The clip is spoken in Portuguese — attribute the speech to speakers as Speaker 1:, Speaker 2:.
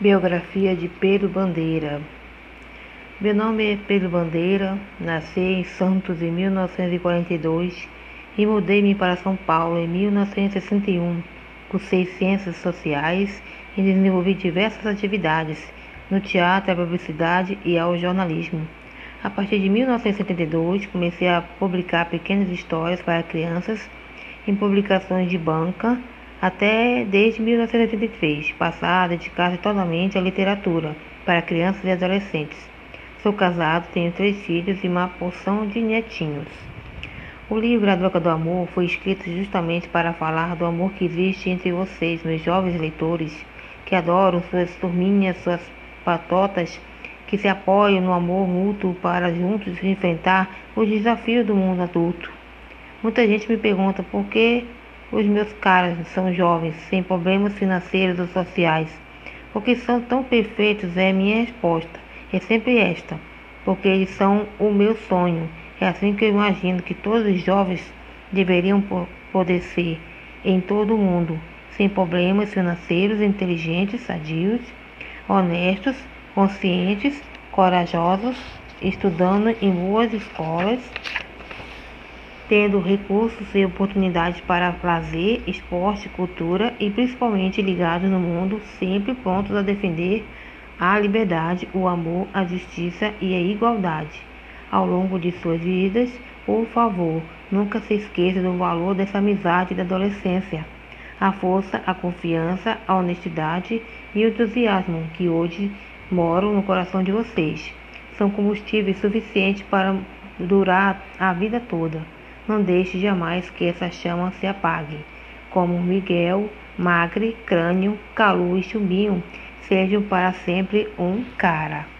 Speaker 1: Biografia de Pedro Bandeira Meu nome é Pedro Bandeira, nasci em Santos em 1942 e mudei-me para São Paulo em 1961. Cursei Ciências Sociais e desenvolvi diversas atividades no teatro, a publicidade e ao jornalismo. A partir de 1972, comecei a publicar pequenas histórias para crianças em publicações de banca até desde 1983, passar a dedicar-se totalmente à literatura para crianças e adolescentes. Sou casado, tenho três filhos e uma porção de netinhos. O livro A Droga do Amor foi escrito justamente para falar do amor que existe entre vocês, meus jovens leitores, que adoram suas turminhas, suas patotas, que se apoiam no amor mútuo para juntos enfrentar os desafios do mundo adulto. Muita gente me pergunta por que os meus caras são jovens, sem problemas financeiros ou sociais. Porque são tão perfeitos é minha resposta. É sempre esta. Porque eles são o meu sonho. É assim que eu imagino que todos os jovens deveriam poder ser em todo o mundo, sem problemas financeiros, inteligentes, sadios, honestos, conscientes, corajosos, estudando em boas escolas tendo recursos e oportunidades para lazer, esporte, cultura e principalmente ligados no mundo, sempre prontos a defender a liberdade, o amor, a justiça e a igualdade. Ao longo de suas vidas, por favor, nunca se esqueça do valor dessa amizade da adolescência. A força, a confiança, a honestidade e o entusiasmo que hoje moram no coração de vocês são combustíveis suficientes para durar a vida toda. Não deixe jamais que essa chama se apague. Como Miguel, Magre, Crânio, Calu e Chumbinho sejam para sempre um cara.